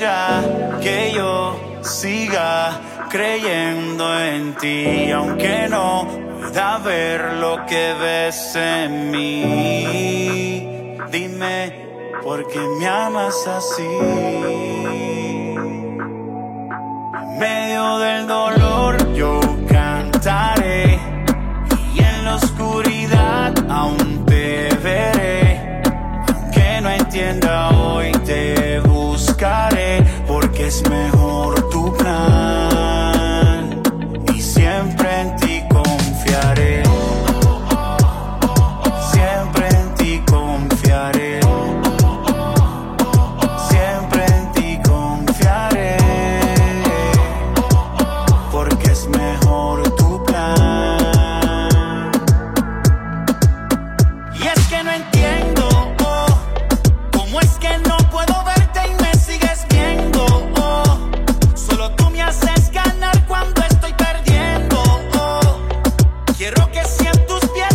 Que yo siga creyendo en ti, aunque no pueda ver lo que ves en mí. Dime por qué me amas así. En medio del dolor yo cantaré y en la oscuridad en tus pies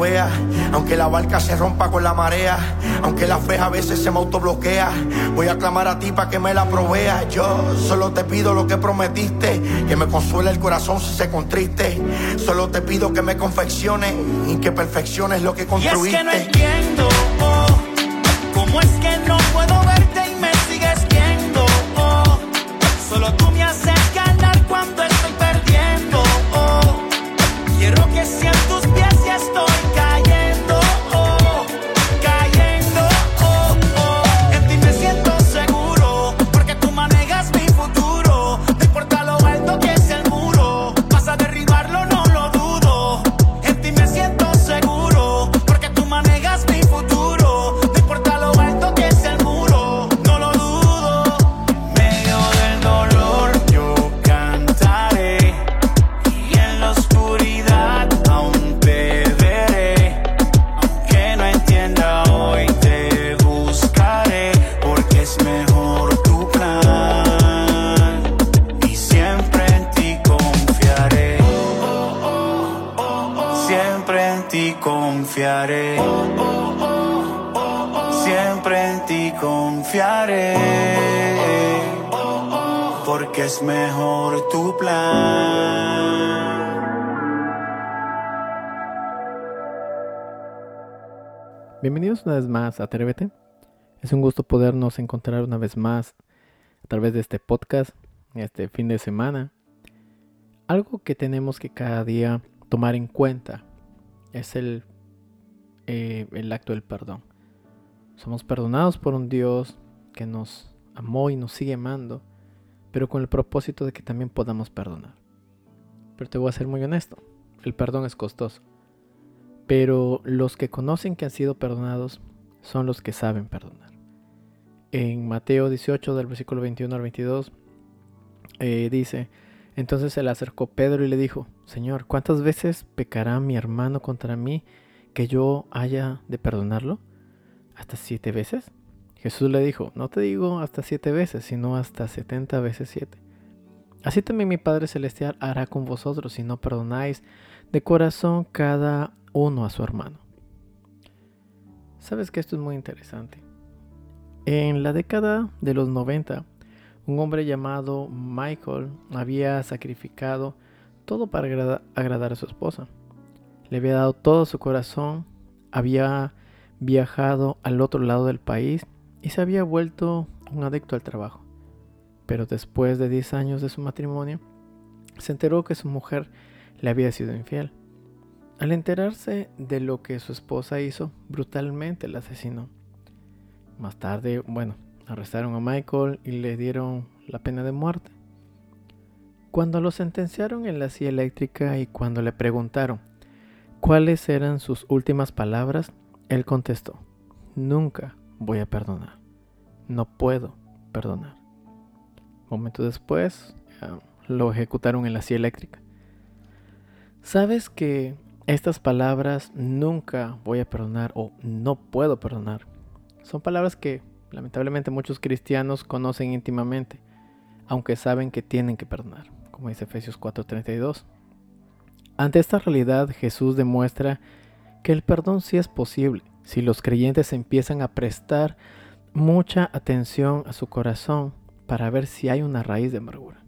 vea, aunque la barca se rompa con la marea, aunque la fe a veces se me autobloquea. Voy a clamar a ti para que me la provea. Yo solo te pido lo que prometiste, que me consuele el corazón si se contriste. Solo te pido que me confeccione y que perfecciones lo que Y es construiste. que no entiendo oh, cómo es que no puedo confiaré. Siempre en ti confiaré. Porque es mejor tu plan. Bienvenidos una vez más a Atrévete. Es un gusto podernos encontrar una vez más a través de este podcast, este fin de semana. Algo que tenemos que cada día tomar en cuenta es el, eh, el acto del perdón. Somos perdonados por un Dios que nos amó y nos sigue amando, pero con el propósito de que también podamos perdonar. Pero te voy a ser muy honesto, el perdón es costoso. Pero los que conocen que han sido perdonados son los que saben perdonar. En Mateo 18, del versículo 21 al 22, eh, dice, entonces se le acercó Pedro y le dijo, Señor, ¿cuántas veces pecará mi hermano contra mí que yo haya de perdonarlo? ¿Hasta siete veces? Jesús le dijo, no te digo hasta siete veces, sino hasta setenta veces siete. Así también mi Padre Celestial hará con vosotros si no perdonáis de corazón cada uno a su hermano. Sabes que esto es muy interesante. En la década de los 90, un hombre llamado Michael había sacrificado todo para agrada- agradar a su esposa. Le había dado todo su corazón, había viajado al otro lado del país y se había vuelto un adicto al trabajo. Pero después de 10 años de su matrimonio, se enteró que su mujer le había sido infiel. Al enterarse de lo que su esposa hizo, brutalmente la asesinó. Más tarde, bueno, arrestaron a Michael y le dieron la pena de muerte. Cuando lo sentenciaron en la silla eléctrica y cuando le preguntaron cuáles eran sus últimas palabras, él contestó, nunca voy a perdonar, no puedo perdonar. Momento después, ah, lo ejecutaron en la silla eléctrica. ¿Sabes que estas palabras nunca voy a perdonar o no puedo perdonar son palabras que lamentablemente muchos cristianos conocen íntimamente, aunque saben que tienen que perdonar, como dice Efesios 4:32. Ante esta realidad Jesús demuestra que el perdón sí es posible si los creyentes empiezan a prestar mucha atención a su corazón para ver si hay una raíz de amargura.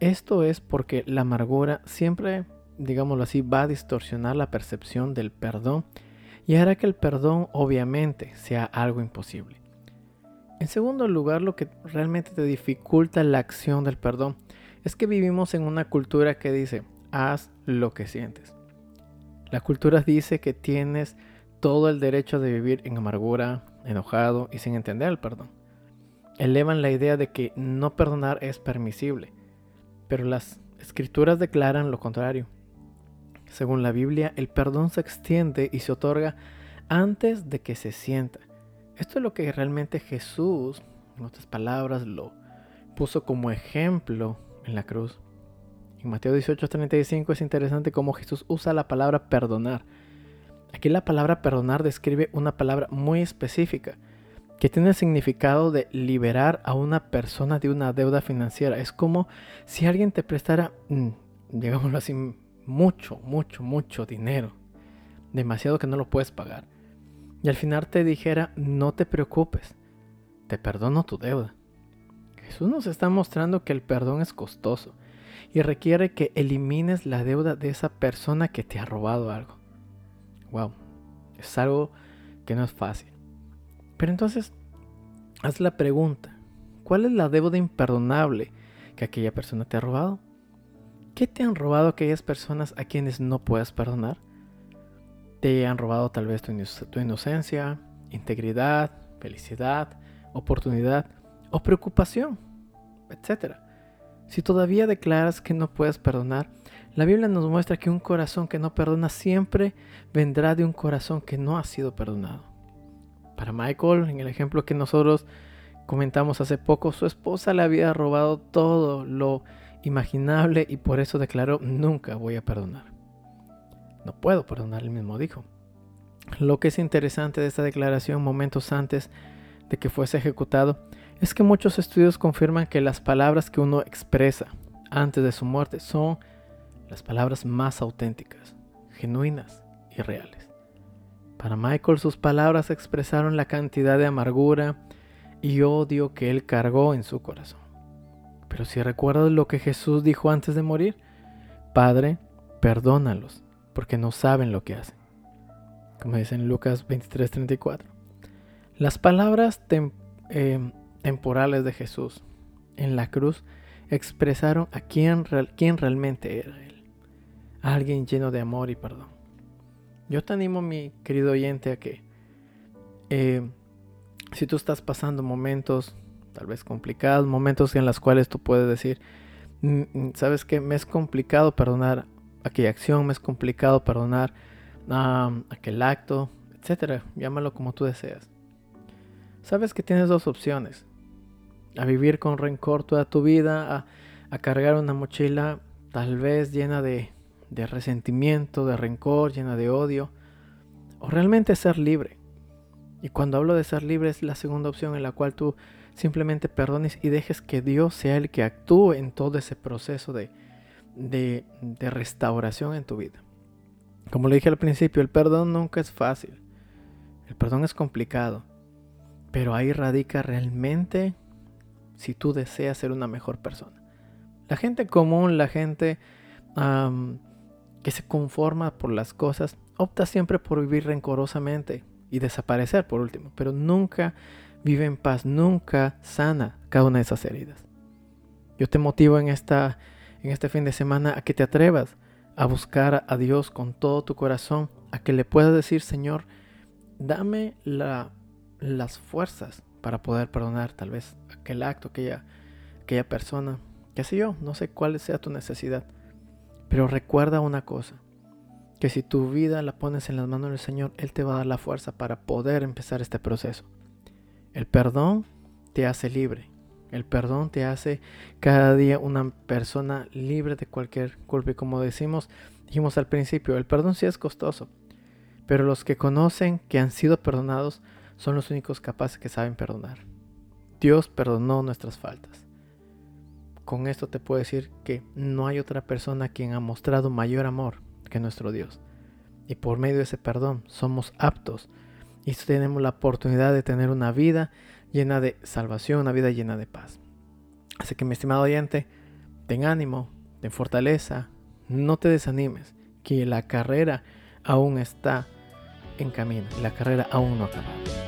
Esto es porque la amargura siempre, digámoslo así, va a distorsionar la percepción del perdón y hará que el perdón obviamente sea algo imposible. En segundo lugar, lo que realmente te dificulta la acción del perdón es que vivimos en una cultura que dice, haz lo que sientes. La cultura dice que tienes todo el derecho de vivir en amargura, enojado y sin entender el perdón. Elevan la idea de que no perdonar es permisible, pero las escrituras declaran lo contrario. Según la Biblia, el perdón se extiende y se otorga antes de que se sienta. Esto es lo que realmente Jesús, en otras palabras, lo puso como ejemplo en la cruz. En Mateo 18:35 es interesante cómo Jesús usa la palabra perdonar. Aquí la palabra perdonar describe una palabra muy específica que tiene el significado de liberar a una persona de una deuda financiera. Es como si alguien te prestara, mm, digámoslo así, mucho, mucho, mucho dinero. Demasiado que no lo puedes pagar. Y al final te dijera, no te preocupes, te perdono tu deuda. Jesús nos está mostrando que el perdón es costoso y requiere que elimines la deuda de esa persona que te ha robado algo. Wow, es algo que no es fácil. Pero entonces, haz la pregunta, ¿cuál es la deuda imperdonable que aquella persona te ha robado? ¿Qué te han robado aquellas personas a quienes no puedes perdonar? Te han robado tal vez tu, tu inocencia, integridad, felicidad, oportunidad o preocupación, etc. Si todavía declaras que no puedes perdonar, la Biblia nos muestra que un corazón que no perdona siempre vendrá de un corazón que no ha sido perdonado. Para Michael, en el ejemplo que nosotros comentamos hace poco, su esposa le había robado todo lo imaginable y por eso declaró nunca voy a perdonar. No puedo perdonar, él mismo dijo. Lo que es interesante de esta declaración momentos antes de que fuese ejecutado es que muchos estudios confirman que las palabras que uno expresa antes de su muerte son las palabras más auténticas, genuinas y reales. Para Michael sus palabras expresaron la cantidad de amargura y odio que él cargó en su corazón. Pero si recuerdas lo que Jesús dijo antes de morir, Padre, perdónalos, porque no saben lo que hacen. Como dice en Lucas 23:34. Las palabras tem eh, temporales de Jesús en la cruz expresaron a quién, quién realmente era Él. Alguien lleno de amor y perdón. Yo te animo, mi querido oyente, a que eh, si tú estás pasando momentos tal vez complicados, momentos en los cuales tú puedes decir, sabes que me es complicado perdonar aquella acción, me es complicado perdonar aquel acto, etcétera, llámalo como tú deseas. Sabes que tienes dos opciones: a vivir con rencor toda tu vida, a, a cargar una mochila tal vez llena de, de resentimiento, de rencor, llena de odio, o realmente ser libre. Y cuando hablo de ser libre es la segunda opción en la cual tú simplemente perdones y dejes que Dios sea el que actúe en todo ese proceso de, de, de, restauración en tu vida. Como le dije al principio, el perdón nunca es fácil. El perdón es complicado, pero ahí radica realmente si tú deseas ser una mejor persona. La gente común, la gente que se conforma por las cosas, opta siempre por vivir rencorosamente y desaparecer por último, pero nunca vive en paz, nunca sana cada una de esas heridas. Yo te motivo en, esta, en este fin de semana a que te atrevas a buscar a Dios con todo tu corazón, a que le puedas decir, Señor, dame la, las fuerzas para poder perdonar tal vez aquel acto, aquella, aquella persona, qué sé yo, no sé cuál sea tu necesidad. Pero recuerda una cosa, que si tu vida la pones en las manos del Señor, Él te va a dar la fuerza para poder empezar este proceso. El perdón te hace libre. El perdón te hace cada día una persona libre de cualquier culpa. Y como decimos, dijimos al principio, el perdón sí es costoso. Pero los que conocen que han sido perdonados son los únicos capaces que saben perdonar. Dios perdonó nuestras faltas. Con esto te puedo decir que no hay otra persona quien ha mostrado mayor amor que nuestro Dios. Y por medio de ese perdón somos aptos y tenemos la oportunidad de tener una vida llena de salvación, una vida llena de paz. Así que mi estimado oyente, ten ánimo, ten fortaleza, no te desanimes, que la carrera aún está en camino la carrera aún no ha acabado.